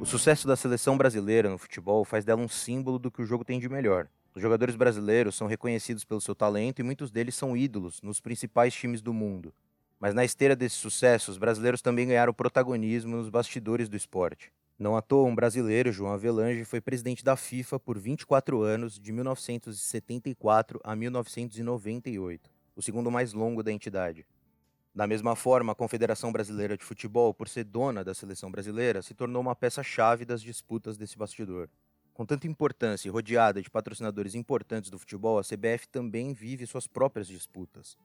O sucesso da seleção brasileira no futebol faz dela um símbolo do que o jogo tem de melhor. Os jogadores brasileiros são reconhecidos pelo seu talento e muitos deles são ídolos nos principais times do mundo. Mas na esteira desse sucesso, os brasileiros também ganharam protagonismo nos bastidores do esporte. Não à toa, um brasileiro, João Avelange, foi presidente da FIFA por 24 anos, de 1974 a 1998, o segundo mais longo da entidade. Da mesma forma, a Confederação Brasileira de Futebol, por ser dona da seleção brasileira, se tornou uma peça-chave das disputas desse bastidor. Com tanta importância e rodeada de patrocinadores importantes do futebol, a CBF também vive suas próprias disputas.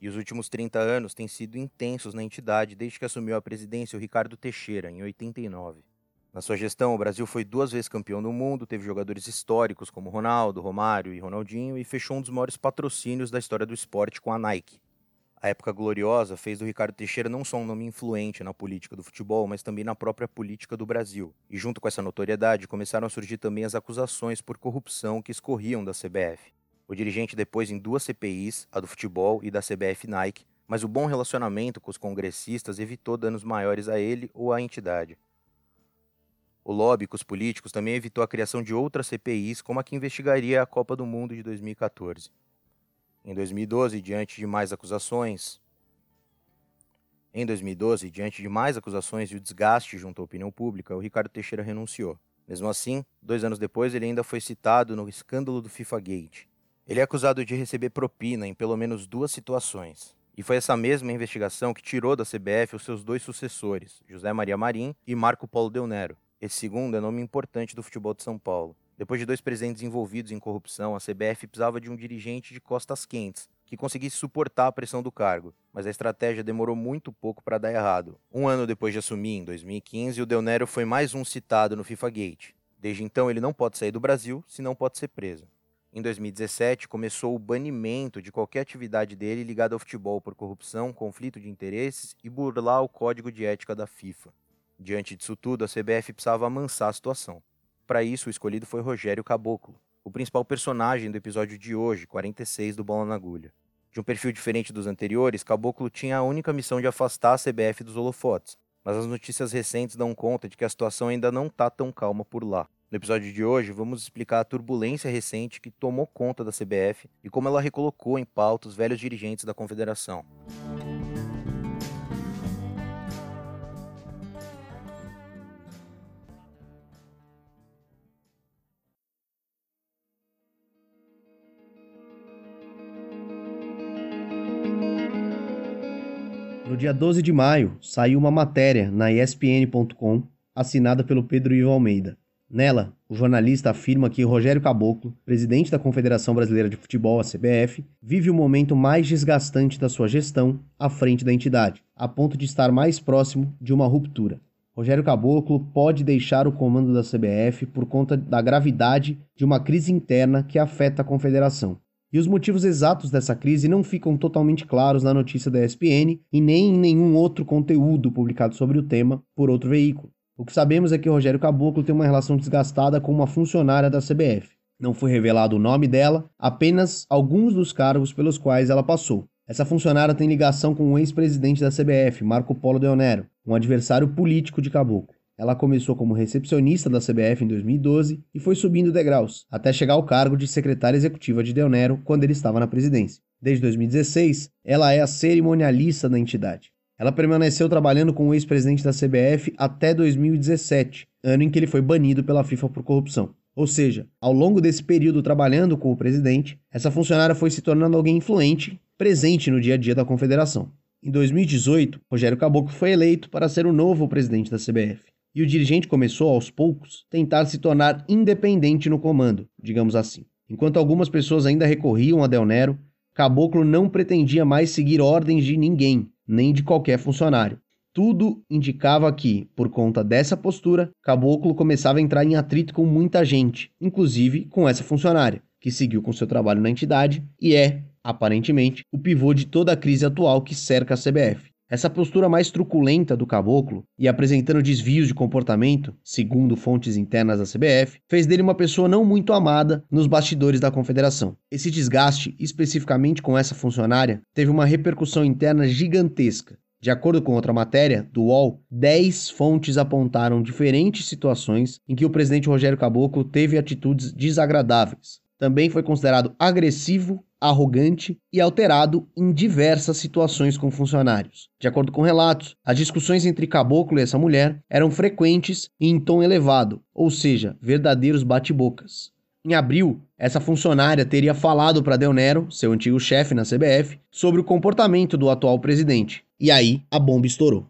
E os últimos 30 anos têm sido intensos na entidade desde que assumiu a presidência o Ricardo Teixeira, em 89. Na sua gestão, o Brasil foi duas vezes campeão do mundo, teve jogadores históricos como Ronaldo, Romário e Ronaldinho e fechou um dos maiores patrocínios da história do esporte com a Nike. A época gloriosa fez do Ricardo Teixeira não só um nome influente na política do futebol, mas também na própria política do Brasil. E junto com essa notoriedade, começaram a surgir também as acusações por corrupção que escorriam da CBF. O dirigente depois em duas CPIs, a do futebol e da CBF Nike, mas o bom relacionamento com os congressistas evitou danos maiores a ele ou à entidade. O lobby com os políticos também evitou a criação de outras CPIs, como a que investigaria a Copa do Mundo de 2014. Em 2012, diante de mais acusações, em 2012, diante de mais acusações e o desgaste junto à opinião pública, o Ricardo Teixeira renunciou. Mesmo assim, dois anos depois, ele ainda foi citado no escândalo do FIFA Gate. Ele é acusado de receber propina em pelo menos duas situações. E foi essa mesma investigação que tirou da CBF os seus dois sucessores, José Maria Marim e Marco Polo Del Nero. Esse segundo é nome importante do futebol de São Paulo. Depois de dois presidentes envolvidos em corrupção, a CBF precisava de um dirigente de costas quentes, que conseguisse suportar a pressão do cargo, mas a estratégia demorou muito pouco para dar errado. Um ano depois de assumir, em 2015, o Del Nero foi mais um citado no FIFA Gate. Desde então, ele não pode sair do Brasil, se não pode ser preso. Em 2017, começou o banimento de qualquer atividade dele ligada ao futebol por corrupção, conflito de interesses e burlar o código de ética da FIFA. Diante disso tudo, a CBF precisava amansar a situação. Para isso, o escolhido foi Rogério Caboclo, o principal personagem do episódio de hoje, 46 do Bola na Agulha. De um perfil diferente dos anteriores, Caboclo tinha a única missão de afastar a CBF dos holofotes, mas as notícias recentes dão conta de que a situação ainda não está tão calma por lá. No episódio de hoje, vamos explicar a turbulência recente que tomou conta da CBF e como ela recolocou em pauta os velhos dirigentes da confederação. No dia 12 de maio, saiu uma matéria na ESPN.com assinada pelo Pedro Ivo Almeida. Nela, o jornalista afirma que Rogério Caboclo, presidente da Confederação Brasileira de Futebol, a CBF, vive o momento mais desgastante da sua gestão à frente da entidade, a ponto de estar mais próximo de uma ruptura. Rogério Caboclo pode deixar o comando da CBF por conta da gravidade de uma crise interna que afeta a confederação. E os motivos exatos dessa crise não ficam totalmente claros na notícia da ESPN e nem em nenhum outro conteúdo publicado sobre o tema por outro veículo. O que sabemos é que Rogério Caboclo tem uma relação desgastada com uma funcionária da CBF. Não foi revelado o nome dela, apenas alguns dos cargos pelos quais ela passou. Essa funcionária tem ligação com o ex-presidente da CBF, Marco Polo Deonero, um adversário político de Caboclo. Ela começou como recepcionista da CBF em 2012 e foi subindo degraus, até chegar ao cargo de secretária executiva de Del Nero quando ele estava na presidência. Desde 2016, ela é a cerimonialista da entidade. Ela permaneceu trabalhando com o ex-presidente da CBF até 2017, ano em que ele foi banido pela FIFA por corrupção. Ou seja, ao longo desse período trabalhando com o presidente, essa funcionária foi se tornando alguém influente, presente no dia a dia da confederação. Em 2018, Rogério Caboclo foi eleito para ser o novo presidente da CBF e o dirigente começou, aos poucos, tentar se tornar independente no comando, digamos assim. Enquanto algumas pessoas ainda recorriam a Del Nero, Caboclo não pretendia mais seguir ordens de ninguém, nem de qualquer funcionário. Tudo indicava que, por conta dessa postura, Caboclo começava a entrar em atrito com muita gente, inclusive com essa funcionária, que seguiu com seu trabalho na entidade e é, aparentemente, o pivô de toda a crise atual que cerca a CBF. Essa postura mais truculenta do caboclo e apresentando desvios de comportamento, segundo fontes internas da CBF, fez dele uma pessoa não muito amada nos bastidores da confederação. Esse desgaste, especificamente com essa funcionária, teve uma repercussão interna gigantesca. De acordo com outra matéria, do UOL, 10 fontes apontaram diferentes situações em que o presidente Rogério Caboclo teve atitudes desagradáveis. Também foi considerado agressivo arrogante e alterado em diversas situações com funcionários. De acordo com relatos, as discussões entre Caboclo e essa mulher eram frequentes e em tom elevado, ou seja, verdadeiros bate-bocas. Em abril, essa funcionária teria falado para Del Nero, seu antigo chefe na CBF, sobre o comportamento do atual presidente. E aí, a bomba estourou.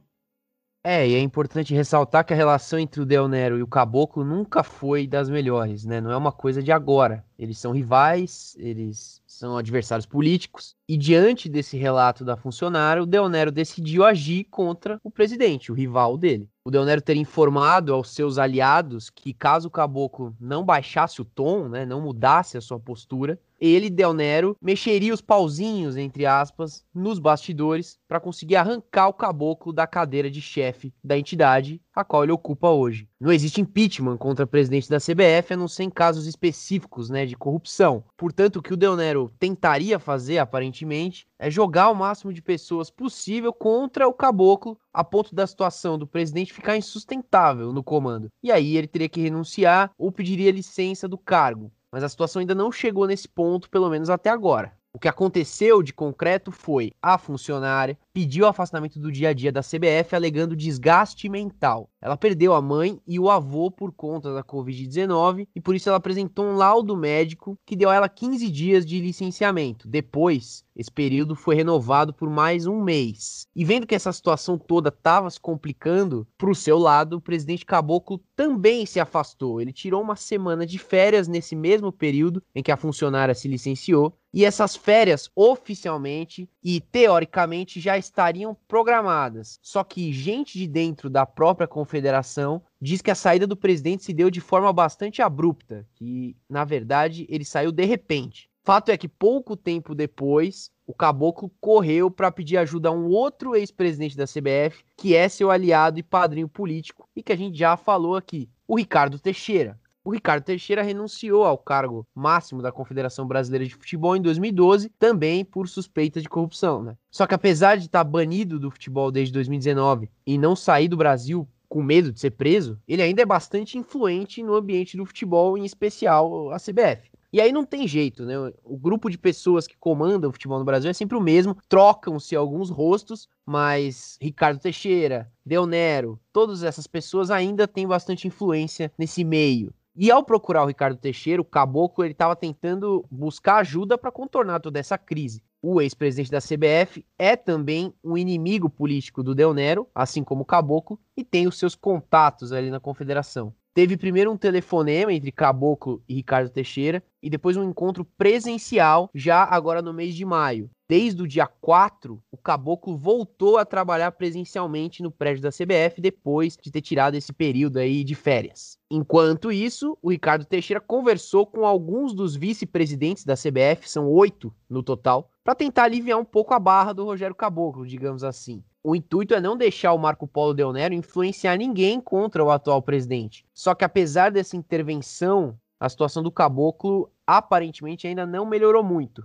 É, e é importante ressaltar que a relação entre o Del Nero e o Caboclo nunca foi das melhores, né? Não é uma coisa de agora. Eles são rivais, eles são adversários políticos, e diante desse relato da funcionária, o Del Nero decidiu agir contra o presidente, o rival dele. O Del Nero ter informado aos seus aliados que caso o caboclo não baixasse o tom, né, não mudasse a sua postura, ele, Del Nero, mexeria os pauzinhos, entre aspas, nos bastidores para conseguir arrancar o caboclo da cadeira de chefe da entidade, a qual ele ocupa hoje. Não existe impeachment contra presidente da CBF, a não ser em casos específicos né, de corrupção. Portanto, o que o Del Nero tentaria fazer, aparentemente, é jogar o máximo de pessoas possível contra o caboclo, a ponto da situação do presidente ficar insustentável no comando. E aí ele teria que renunciar ou pediria licença do cargo mas a situação ainda não chegou nesse ponto, pelo menos até agora. O que aconteceu de concreto foi a funcionária pediu afastamento do dia a dia da CBF alegando desgaste mental. Ela perdeu a mãe e o avô por conta da Covid-19 e por isso ela apresentou um laudo médico que deu a ela 15 dias de licenciamento. Depois, esse período foi renovado por mais um mês. E vendo que essa situação toda estava se complicando, para o seu lado, o presidente Caboclo também se afastou. Ele tirou uma semana de férias nesse mesmo período em que a funcionária se licenciou. E essas férias, oficialmente e teoricamente, já estariam programadas. Só que gente de dentro da própria confederação diz que a saída do presidente se deu de forma bastante abrupta, que na verdade ele saiu de repente. Fato é que pouco tempo depois, o Caboclo correu para pedir ajuda a um outro ex-presidente da CBF, que é seu aliado e padrinho político, e que a gente já falou aqui, o Ricardo Teixeira. O Ricardo Teixeira renunciou ao cargo máximo da Confederação Brasileira de Futebol em 2012, também por suspeita de corrupção. Né? Só que apesar de estar banido do futebol desde 2019 e não sair do Brasil com medo de ser preso, ele ainda é bastante influente no ambiente do futebol, em especial a CBF. E aí não tem jeito, né? O grupo de pessoas que comandam o futebol no Brasil é sempre o mesmo, trocam-se alguns rostos, mas Ricardo Teixeira, Del Nero, todas essas pessoas ainda têm bastante influência nesse meio. E ao procurar o Ricardo Teixeira, o caboclo ele estava tentando buscar ajuda para contornar toda essa crise. O ex-presidente da CBF é também um inimigo político do Del Nero, assim como o caboclo, e tem os seus contatos ali na confederação. Teve primeiro um telefonema entre Caboclo e Ricardo Teixeira e depois um encontro presencial já agora no mês de maio. Desde o dia 4, o Caboclo voltou a trabalhar presencialmente no prédio da CBF depois de ter tirado esse período aí de férias. Enquanto isso, o Ricardo Teixeira conversou com alguns dos vice-presidentes da CBF, são oito no total, para tentar aliviar um pouco a barra do Rogério Caboclo, digamos assim. O intuito é não deixar o Marco Polo Del Nero influenciar ninguém contra o atual presidente. Só que apesar dessa intervenção, a situação do caboclo aparentemente ainda não melhorou muito.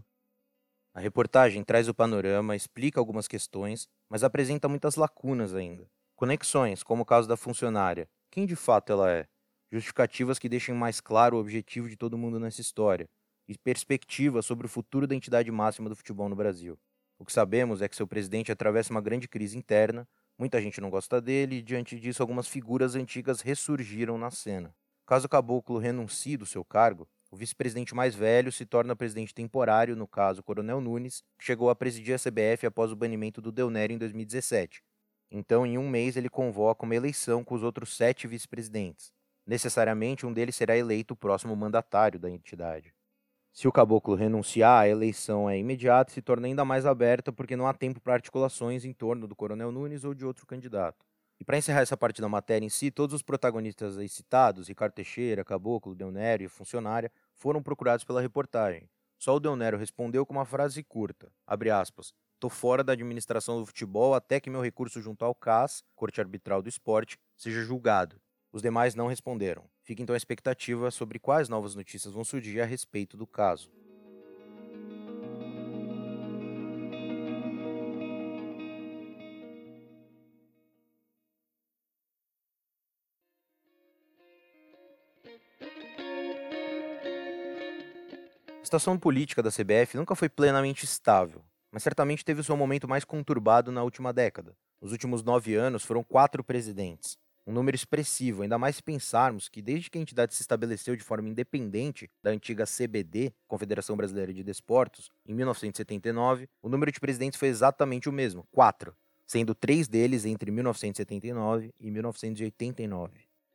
A reportagem traz o panorama, explica algumas questões, mas apresenta muitas lacunas ainda. Conexões, como o caso da funcionária. Quem de fato ela é? Justificativas que deixem mais claro o objetivo de todo mundo nessa história. E perspectivas sobre o futuro da entidade máxima do futebol no Brasil. O que sabemos é que seu presidente atravessa uma grande crise interna, muita gente não gosta dele e, diante disso, algumas figuras antigas ressurgiram na cena. Caso o Caboclo renuncie do seu cargo, o vice-presidente mais velho se torna presidente temporário, no caso Coronel Nunes, que chegou a presidir a CBF após o banimento do Del Nero em 2017. Então, em um mês, ele convoca uma eleição com os outros sete vice-presidentes. Necessariamente, um deles será eleito o próximo mandatário da entidade. Se o caboclo renunciar, a eleição é imediata e se torna ainda mais aberta porque não há tempo para articulações em torno do Coronel Nunes ou de outro candidato. E para encerrar essa parte da matéria em si, todos os protagonistas aí citados, Ricardo Teixeira, Caboclo, Deonero e funcionária, foram procurados pela reportagem. Só o Deonero respondeu com uma frase curta, abre aspas, Tô fora da administração do futebol até que meu recurso junto ao CAS, Corte Arbitral do Esporte, seja julgado. Os demais não responderam. Fica então a expectativa sobre quais novas notícias vão surgir a respeito do caso. A situação política da CBF nunca foi plenamente estável, mas certamente teve o seu momento mais conturbado na última década. Nos últimos nove anos foram quatro presidentes, um número expressivo, ainda mais se pensarmos que desde que a entidade se estabeleceu de forma independente da antiga CBD, Confederação Brasileira de Desportos, em 1979, o número de presidentes foi exatamente o mesmo, quatro, sendo três deles entre 1979 e 1989.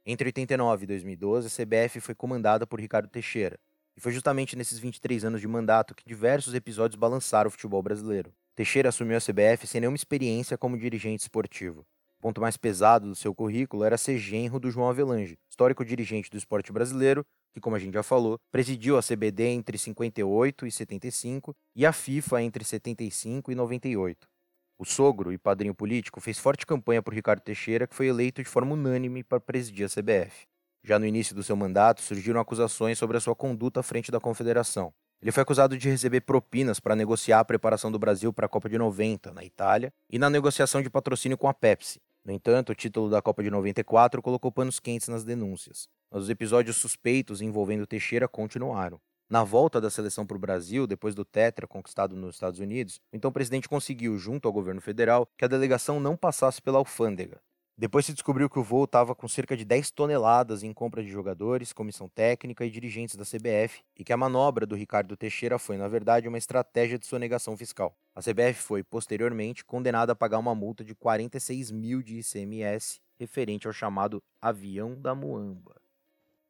Entre 89 e 2012, a CBF foi comandada por Ricardo Teixeira, e foi justamente nesses 23 anos de mandato que diversos episódios balançaram o futebol brasileiro. Teixeira assumiu a CBF sem nenhuma experiência como dirigente esportivo. O ponto mais pesado do seu currículo era ser genro do João Avelange, histórico dirigente do esporte brasileiro, que, como a gente já falou, presidiu a CBD entre 58 e 75 e a FIFA entre 75 e 98. O sogro e padrinho político fez forte campanha por Ricardo Teixeira, que foi eleito de forma unânime para presidir a CBF. Já no início do seu mandato, surgiram acusações sobre a sua conduta à frente da confederação. Ele foi acusado de receber propinas para negociar a preparação do Brasil para a Copa de 90, na Itália, e na negociação de patrocínio com a Pepsi. No entanto, o título da Copa de 94 colocou panos quentes nas denúncias. Mas os episódios suspeitos envolvendo Teixeira continuaram. Na volta da seleção para o Brasil, depois do Tetra conquistado nos Estados Unidos, o então presidente conseguiu, junto ao governo federal, que a delegação não passasse pela alfândega. Depois se descobriu que o voo estava com cerca de 10 toneladas em compra de jogadores, comissão técnica e dirigentes da CBF, e que a manobra do Ricardo Teixeira foi, na verdade, uma estratégia de sonegação fiscal. A CBF foi, posteriormente, condenada a pagar uma multa de 46 mil de ICMS, referente ao chamado avião da Muamba.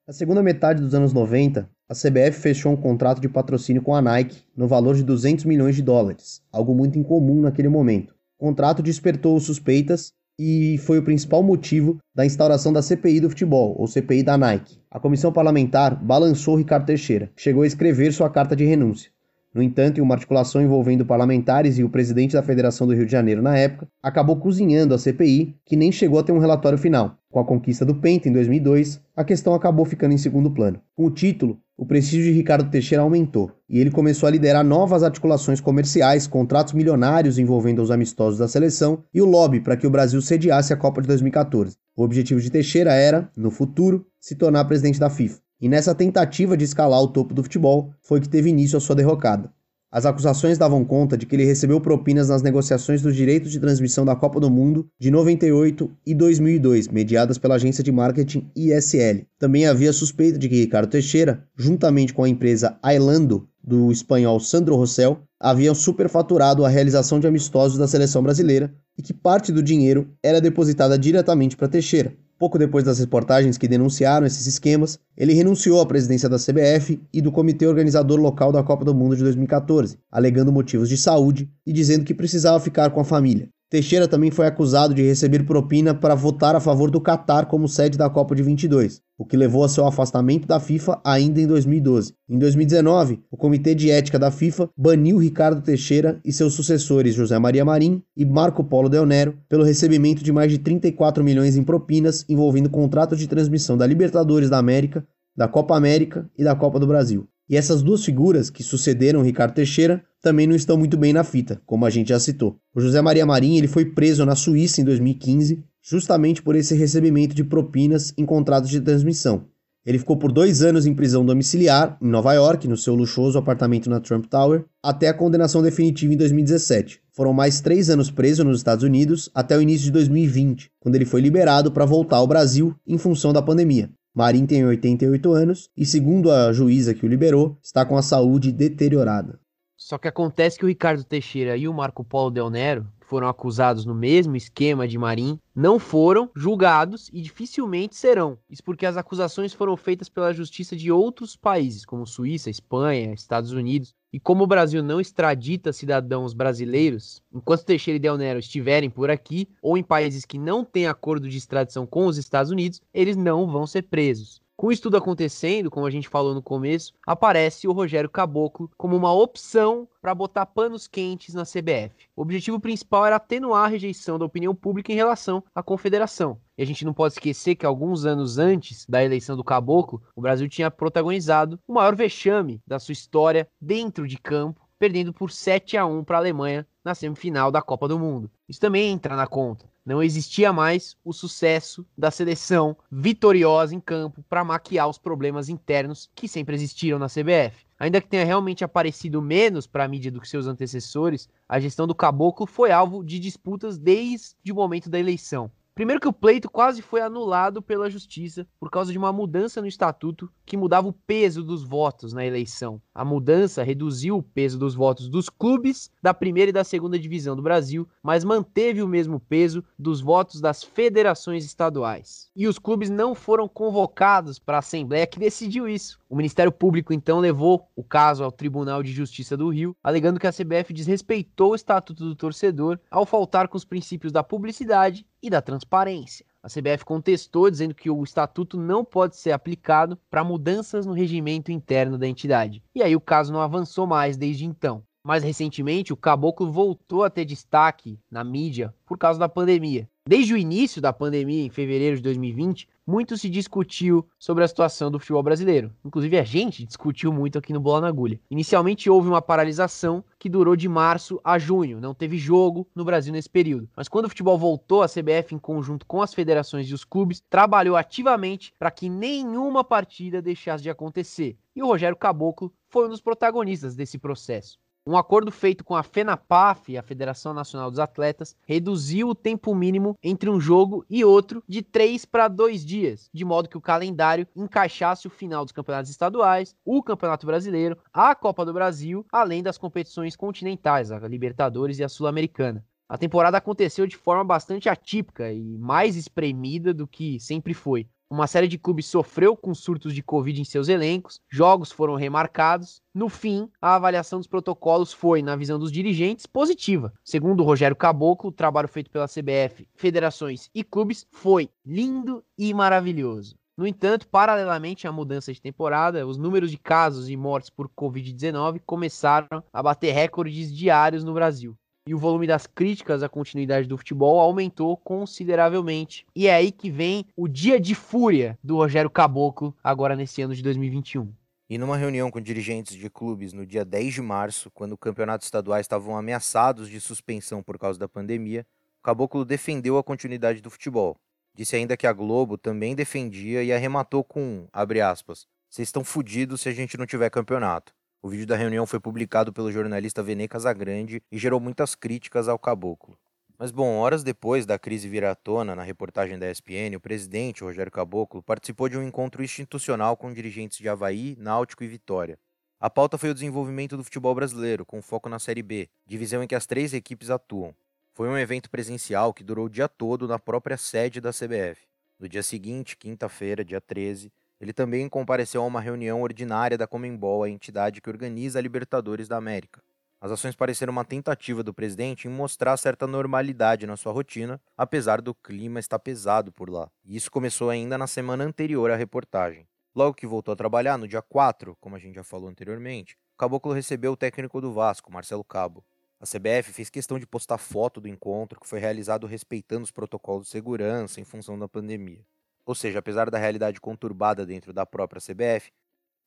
Na segunda metade dos anos 90, a CBF fechou um contrato de patrocínio com a Nike no valor de 200 milhões de dólares, algo muito incomum naquele momento. O contrato despertou suspeitas e foi o principal motivo da instauração da CPI do futebol, ou CPI da Nike. A comissão parlamentar balançou Ricardo Teixeira, que chegou a escrever sua carta de renúncia. No entanto, em uma articulação envolvendo parlamentares e o presidente da Federação do Rio de Janeiro na época, acabou cozinhando a CPI, que nem chegou a ter um relatório final. Com a conquista do Penta em 2002, a questão acabou ficando em segundo plano. Com o título, o prestígio de Ricardo Teixeira aumentou e ele começou a liderar novas articulações comerciais, contratos milionários envolvendo os amistosos da seleção e o lobby para que o Brasil sediasse a Copa de 2014. O objetivo de Teixeira era, no futuro, se tornar presidente da FIFA. E nessa tentativa de escalar o topo do futebol foi que teve início a sua derrocada. As acusações davam conta de que ele recebeu propinas nas negociações dos direitos de transmissão da Copa do Mundo de 98 e 2002, mediadas pela agência de marketing ISL. Também havia suspeita de que Ricardo Teixeira, juntamente com a empresa Ailando, do espanhol Sandro Rossell, haviam superfaturado a realização de amistosos da seleção brasileira e que parte do dinheiro era depositada diretamente para Teixeira. Pouco depois das reportagens que denunciaram esses esquemas, ele renunciou à presidência da CBF e do comitê organizador local da Copa do Mundo de 2014, alegando motivos de saúde e dizendo que precisava ficar com a família. Teixeira também foi acusado de receber propina para votar a favor do Catar como sede da Copa de 22, o que levou a seu afastamento da FIFA ainda em 2012. Em 2019, o Comitê de Ética da FIFA baniu Ricardo Teixeira e seus sucessores José Maria Marim e Marco Polo Del Nero pelo recebimento de mais de 34 milhões em propinas envolvendo contratos de transmissão da Libertadores da América, da Copa América e da Copa do Brasil. E essas duas figuras que sucederam Ricardo Teixeira também não estão muito bem na fita, como a gente já citou. O José Maria Marim ele foi preso na Suíça em 2015, justamente por esse recebimento de propinas em contratos de transmissão. Ele ficou por dois anos em prisão domiciliar, em Nova York, no seu luxuoso apartamento na Trump Tower, até a condenação definitiva em 2017. Foram mais três anos preso nos Estados Unidos até o início de 2020, quando ele foi liberado para voltar ao Brasil em função da pandemia. Marim tem 88 anos e, segundo a juíza que o liberou, está com a saúde deteriorada. Só que acontece que o Ricardo Teixeira e o Marco Polo Del Nero, foram acusados no mesmo esquema de Marim, não foram julgados e dificilmente serão. Isso porque as acusações foram feitas pela justiça de outros países, como Suíça, Espanha, Estados Unidos. E como o Brasil não extradita cidadãos brasileiros, enquanto Teixeira e Del Nero estiverem por aqui, ou em países que não têm acordo de extradição com os Estados Unidos, eles não vão ser presos. Com isso tudo acontecendo, como a gente falou no começo, aparece o Rogério Caboclo como uma opção para botar panos quentes na CBF. O objetivo principal era atenuar a rejeição da opinião pública em relação à confederação. E a gente não pode esquecer que alguns anos antes da eleição do Caboclo, o Brasil tinha protagonizado o maior vexame da sua história dentro de campo, perdendo por 7 a 1 para a Alemanha na semifinal da Copa do Mundo. Isso também entra na conta. Não existia mais o sucesso da seleção vitoriosa em campo para maquiar os problemas internos que sempre existiram na CBF. Ainda que tenha realmente aparecido menos para a mídia do que seus antecessores, a gestão do Caboclo foi alvo de disputas desde o momento da eleição. Primeiro que o pleito quase foi anulado pela justiça por causa de uma mudança no estatuto que mudava o peso dos votos na eleição. A mudança reduziu o peso dos votos dos clubes da primeira e da segunda divisão do Brasil, mas manteve o mesmo peso dos votos das federações estaduais. E os clubes não foram convocados para a assembleia que decidiu isso. O Ministério Público então levou o caso ao Tribunal de Justiça do Rio, alegando que a CBF desrespeitou o estatuto do torcedor ao faltar com os princípios da publicidade e da transparência. A CBF contestou, dizendo que o estatuto não pode ser aplicado para mudanças no regimento interno da entidade. E aí o caso não avançou mais desde então. Mais recentemente, o Caboclo voltou a ter destaque na mídia por causa da pandemia. Desde o início da pandemia, em fevereiro de 2020, muito se discutiu sobre a situação do futebol brasileiro. Inclusive a gente discutiu muito aqui no Bola na Agulha. Inicialmente houve uma paralisação que durou de março a junho, não teve jogo no Brasil nesse período. Mas quando o futebol voltou, a CBF, em conjunto com as federações e os clubes, trabalhou ativamente para que nenhuma partida deixasse de acontecer. E o Rogério Caboclo foi um dos protagonistas desse processo. Um acordo feito com a FENAPAF, a Federação Nacional dos Atletas, reduziu o tempo mínimo entre um jogo e outro de 3 para 2 dias, de modo que o calendário encaixasse o final dos campeonatos estaduais, o Campeonato Brasileiro, a Copa do Brasil, além das competições continentais, a Libertadores e a Sul-Americana. A temporada aconteceu de forma bastante atípica e mais espremida do que sempre foi. Uma série de clubes sofreu com surtos de Covid em seus elencos, jogos foram remarcados. No fim, a avaliação dos protocolos foi, na visão dos dirigentes, positiva. Segundo Rogério Caboclo, o trabalho feito pela CBF, federações e clubes foi lindo e maravilhoso. No entanto, paralelamente à mudança de temporada, os números de casos e mortes por Covid-19 começaram a bater recordes diários no Brasil e o volume das críticas à continuidade do futebol aumentou consideravelmente. E é aí que vem o dia de fúria do Rogério Caboclo agora nesse ano de 2021. E numa reunião com dirigentes de clubes no dia 10 de março, quando campeonatos estaduais estavam ameaçados de suspensão por causa da pandemia, o Caboclo defendeu a continuidade do futebol. Disse ainda que a Globo também defendia e arrematou com, abre aspas, vocês estão fodidos se a gente não tiver campeonato. O vídeo da reunião foi publicado pelo jornalista Vene Casagrande e gerou muitas críticas ao caboclo. Mas bom, horas depois da crise vir à tona na reportagem da ESPN, o presidente, Rogério Caboclo, participou de um encontro institucional com dirigentes de Havaí, Náutico e Vitória. A pauta foi o desenvolvimento do futebol brasileiro, com foco na Série B, divisão em que as três equipes atuam. Foi um evento presencial que durou o dia todo na própria sede da CBF. No dia seguinte, quinta-feira, dia 13, ele também compareceu a uma reunião ordinária da Comembol, a entidade que organiza a Libertadores da América. As ações pareceram uma tentativa do presidente em mostrar certa normalidade na sua rotina, apesar do clima estar pesado por lá. E isso começou ainda na semana anterior à reportagem. Logo que voltou a trabalhar, no dia 4, como a gente já falou anteriormente, o Caboclo recebeu o técnico do Vasco, Marcelo Cabo. A CBF fez questão de postar foto do encontro, que foi realizado respeitando os protocolos de segurança em função da pandemia. Ou seja, apesar da realidade conturbada dentro da própria CBF,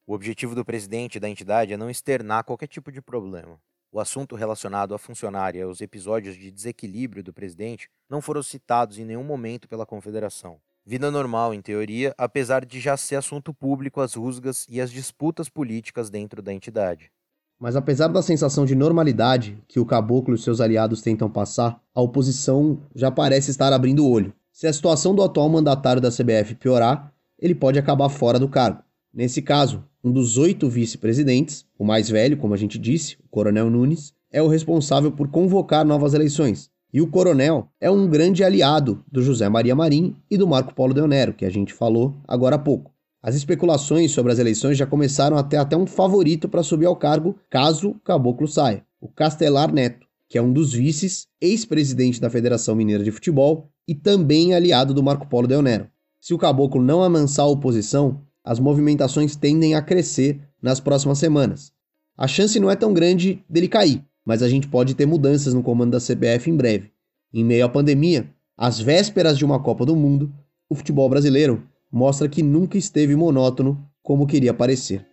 o objetivo do presidente da entidade é não externar qualquer tipo de problema. O assunto relacionado à funcionária e aos episódios de desequilíbrio do presidente não foram citados em nenhum momento pela confederação. Vida normal, em teoria, apesar de já ser assunto público as rusgas e as disputas políticas dentro da entidade. Mas apesar da sensação de normalidade que o caboclo e seus aliados tentam passar, a oposição já parece estar abrindo o olho. Se a situação do atual mandatário da CBF piorar, ele pode acabar fora do cargo. Nesse caso, um dos oito vice-presidentes, o mais velho, como a gente disse, o Coronel Nunes, é o responsável por convocar novas eleições. E o Coronel é um grande aliado do José Maria Marim e do Marco Polo Deonero, que a gente falou agora há pouco. As especulações sobre as eleições já começaram a ter até um favorito para subir ao cargo caso o Caboclo saia, o Castelar Neto, que é um dos vices, ex-presidente da Federação Mineira de Futebol e também aliado do Marco Polo Del Nero. Se o caboclo não amansar a oposição, as movimentações tendem a crescer nas próximas semanas. A chance não é tão grande dele cair, mas a gente pode ter mudanças no comando da CBF em breve. Em meio à pandemia, às vésperas de uma Copa do Mundo, o futebol brasileiro mostra que nunca esteve monótono como queria parecer.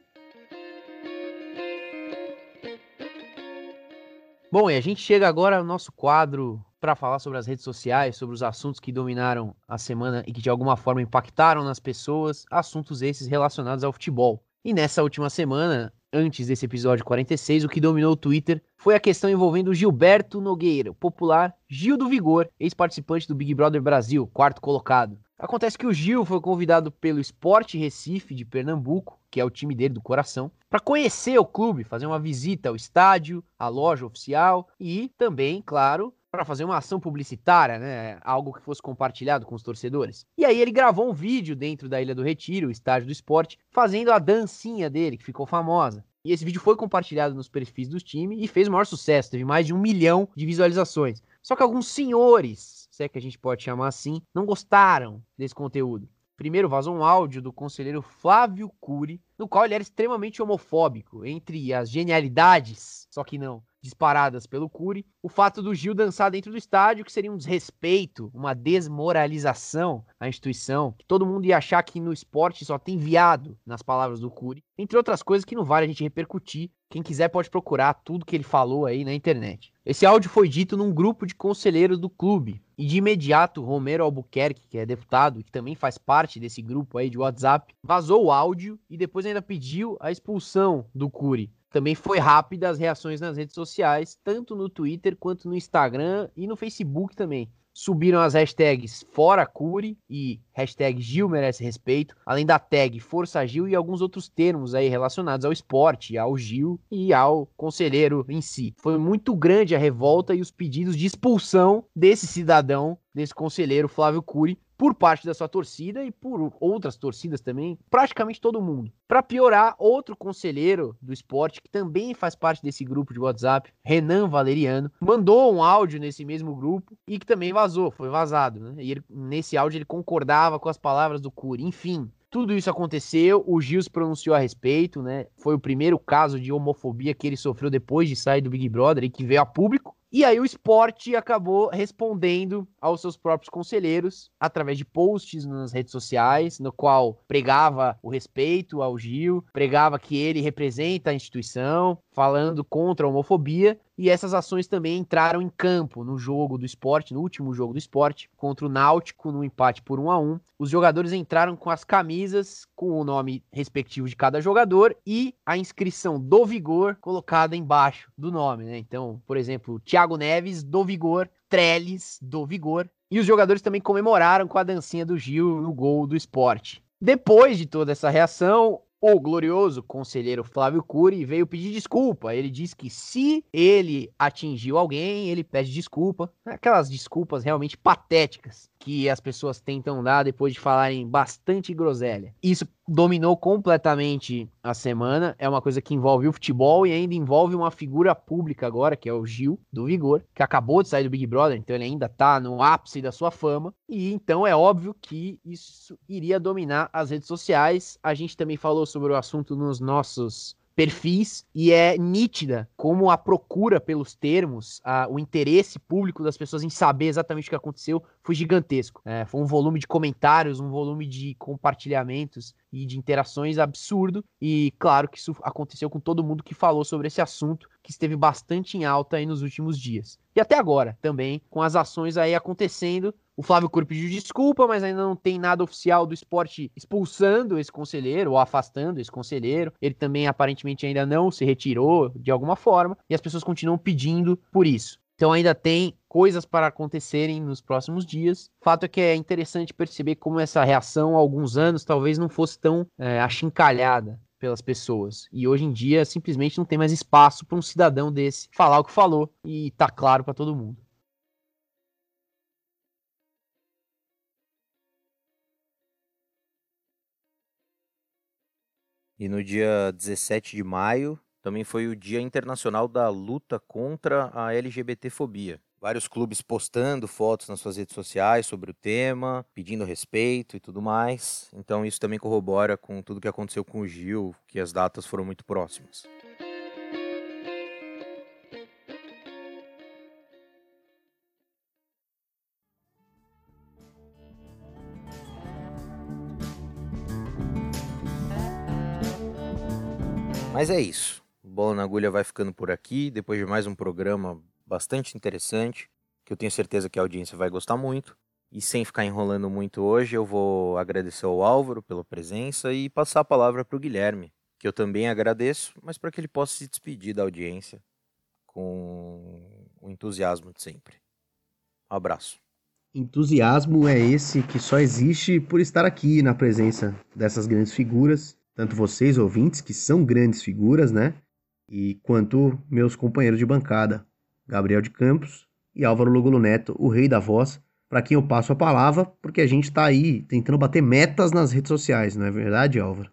Bom, e a gente chega agora ao nosso quadro para falar sobre as redes sociais, sobre os assuntos que dominaram a semana e que de alguma forma impactaram nas pessoas, assuntos esses relacionados ao futebol. E nessa última semana, antes desse episódio 46, o que dominou o Twitter foi a questão envolvendo Gilberto Nogueira, popular Gil do Vigor, ex-participante do Big Brother Brasil, quarto colocado. Acontece que o Gil foi convidado pelo Sport Recife de Pernambuco, que é o time dele do coração, para conhecer o clube, fazer uma visita ao estádio, à loja oficial e também, claro, para fazer uma ação publicitária, né? Algo que fosse compartilhado com os torcedores. E aí ele gravou um vídeo dentro da Ilha do Retiro, o estádio do esporte, fazendo a dancinha dele, que ficou famosa. E esse vídeo foi compartilhado nos perfis do time e fez o maior sucesso, teve mais de um milhão de visualizações. Só que alguns senhores, se é que a gente pode chamar assim, não gostaram desse conteúdo. Primeiro vazou um áudio do conselheiro Flávio Cury, no qual ele era extremamente homofóbico, entre as genialidades, só que não, disparadas pelo Cury, o fato do Gil dançar dentro do estádio, que seria um desrespeito, uma desmoralização à instituição, que todo mundo ia achar que no esporte só tem viado, nas palavras do Cury, entre outras coisas que não vale a gente repercutir. Quem quiser pode procurar tudo que ele falou aí na internet. Esse áudio foi dito num grupo de conselheiros do clube, e de imediato Romero Albuquerque, que é deputado, que também faz parte desse grupo aí de WhatsApp, vazou o áudio e depois ainda pediu a expulsão do Cury. Também foi rápida as reações nas redes sociais, tanto no Twitter quanto no Instagram e no Facebook também. Subiram as hashtags Fora Cure e hashtag Gil merece respeito, além da tag Força Gil e alguns outros termos aí relacionados ao esporte, ao Gil e ao conselheiro em si. Foi muito grande a revolta e os pedidos de expulsão desse cidadão, desse conselheiro Flávio Cury, por parte da sua torcida e por outras torcidas também, praticamente todo mundo. Para piorar, outro conselheiro do esporte, que também faz parte desse grupo de WhatsApp, Renan Valeriano, mandou um áudio nesse mesmo grupo e que também vazou, foi vazado. Né? E ele, nesse áudio ele concordava com as palavras do Cury. Enfim, tudo isso aconteceu, o Gil se pronunciou a respeito, né? Foi o primeiro caso de homofobia que ele sofreu depois de sair do Big Brother e que veio a público. E aí o esporte acabou respondendo aos seus próprios conselheiros através de posts nas redes sociais, no qual pregava o respeito ao Gil, pregava que ele representa a instituição, falando contra a homofobia, e essas ações também entraram em campo no jogo do esporte, no último jogo do esporte, contra o Náutico, no empate por 1 a 1 Os jogadores entraram com as camisas, com o nome respectivo de cada jogador e a inscrição do Vigor colocada embaixo do nome, né? Então, por exemplo, Thiago Neves do Vigor, Trellis do Vigor. E os jogadores também comemoraram com a dancinha do Gil no gol do esporte. Depois de toda essa reação, o glorioso conselheiro Flávio Cury veio pedir desculpa. Ele disse que se ele atingiu alguém, ele pede desculpa. Aquelas desculpas realmente patéticas que as pessoas tentam dar depois de falarem bastante groselha. Isso dominou completamente a semana. É uma coisa que envolve o futebol e ainda envolve uma figura pública agora, que é o Gil do Vigor, que acabou de sair do Big Brother, então ele ainda tá no ápice da sua fama. E então é óbvio que isso iria dominar as redes sociais. A gente também falou sobre o assunto nos nossos perfis e é nítida como a procura pelos termos, a, o interesse público das pessoas em saber exatamente o que aconteceu foi gigantesco. É, foi um volume de comentários, um volume de compartilhamentos e de interações absurdo. E claro que isso aconteceu com todo mundo que falou sobre esse assunto, que esteve bastante em alta aí nos últimos dias. E até agora também, com as ações aí acontecendo, o Flávio Curi pediu desculpa, mas ainda não tem nada oficial do esporte expulsando esse conselheiro ou afastando esse conselheiro. Ele também aparentemente ainda não se retirou de alguma forma e as pessoas continuam pedindo por isso. Então ainda tem coisas para acontecerem nos próximos dias. Fato é que é interessante perceber como essa reação há alguns anos talvez não fosse tão é, achincalhada pelas pessoas. E hoje em dia simplesmente não tem mais espaço para um cidadão desse falar o que falou e tá claro para todo mundo. E no dia 17 de maio também foi o Dia Internacional da Luta contra a LGBTfobia. vários clubes postando fotos nas suas redes sociais sobre o tema, pedindo respeito e tudo mais. Então isso também corrobora com tudo que aconteceu com o Gil, que as datas foram muito próximas. Mas é isso. Bola na Agulha vai ficando por aqui, depois de mais um programa bastante interessante, que eu tenho certeza que a audiência vai gostar muito. E sem ficar enrolando muito hoje, eu vou agradecer ao Álvaro pela presença e passar a palavra para o Guilherme, que eu também agradeço, mas para que ele possa se despedir da audiência com o entusiasmo de sempre. Um abraço. Entusiasmo é esse que só existe por estar aqui na presença dessas grandes figuras, tanto vocês ouvintes, que são grandes figuras, né? E quanto meus companheiros de bancada, Gabriel de Campos e Álvaro Logolo Neto, o rei da voz, para quem eu passo a palavra, porque a gente está aí tentando bater metas nas redes sociais, não é verdade, Álvaro?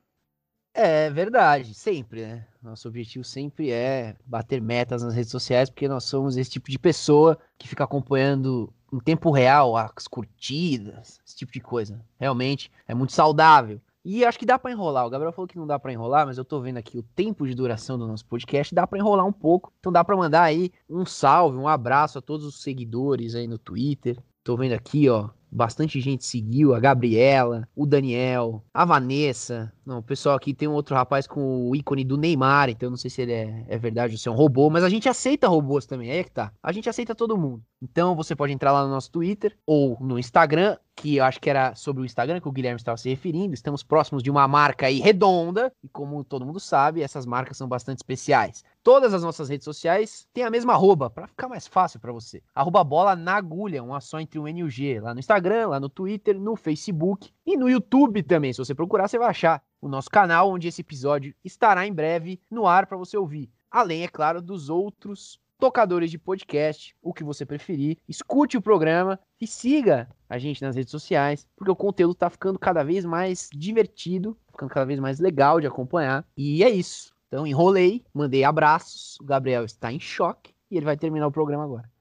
É verdade, sempre, né? Nosso objetivo sempre é bater metas nas redes sociais, porque nós somos esse tipo de pessoa que fica acompanhando em tempo real as curtidas, esse tipo de coisa. Realmente é muito saudável. E acho que dá para enrolar. O Gabriel falou que não dá para enrolar, mas eu tô vendo aqui o tempo de duração do nosso podcast, dá para enrolar um pouco. Então dá para mandar aí um salve, um abraço a todos os seguidores aí no Twitter. Tô vendo aqui, ó, bastante gente seguiu, a Gabriela, o Daniel, a Vanessa. Não, o pessoal aqui tem um outro rapaz com o ícone do Neymar, então não sei se ele é, é verdade ou se é um robô, mas a gente aceita robôs também, aí é que tá. A gente aceita todo mundo. Então você pode entrar lá no nosso Twitter ou no Instagram, que eu acho que era sobre o Instagram que o Guilherme estava se referindo. Estamos próximos de uma marca aí redonda, e como todo mundo sabe, essas marcas são bastante especiais. Todas as nossas redes sociais têm a mesma arroba, para ficar mais fácil para você. Arroba bola na agulha, uma só entre o N e o G, lá no Instagram, lá no Twitter, no Facebook e no YouTube também. Se você procurar, você vai achar o nosso canal, onde esse episódio estará em breve no ar para você ouvir. Além, é claro, dos outros tocadores de podcast, o que você preferir. Escute o programa e siga a gente nas redes sociais, porque o conteúdo tá ficando cada vez mais divertido, ficando cada vez mais legal de acompanhar. E é isso. Então enrolei, mandei abraços. O Gabriel está em choque e ele vai terminar o programa agora.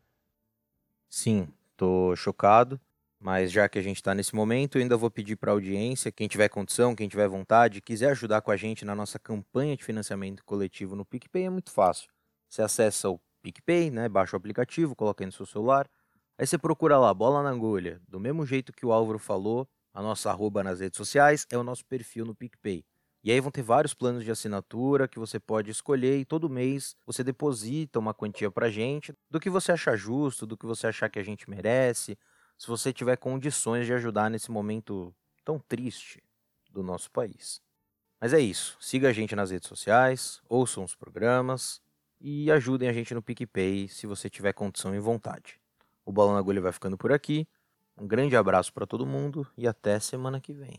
Sim, tô chocado. Mas já que a gente está nesse momento, ainda vou pedir para a audiência, quem tiver condição, quem tiver vontade, quiser ajudar com a gente na nossa campanha de financiamento coletivo no PicPay, é muito fácil. Você acessa o PicPay, né? Baixa o aplicativo, coloca aí no seu celular. Aí você procura lá, bola na agulha. Do mesmo jeito que o Álvaro falou, a nossa arroba nas redes sociais é o nosso perfil no PicPay. E aí vão ter vários planos de assinatura que você pode escolher e todo mês você deposita uma quantia pra gente do que você achar justo, do que você achar que a gente merece, se você tiver condições de ajudar nesse momento tão triste do nosso país. Mas é isso. Siga a gente nas redes sociais, ouçam os programas, e ajudem a gente no PicPay se você tiver condição e vontade. O Balão na Agulha vai ficando por aqui. Um grande abraço para todo mundo e até semana que vem.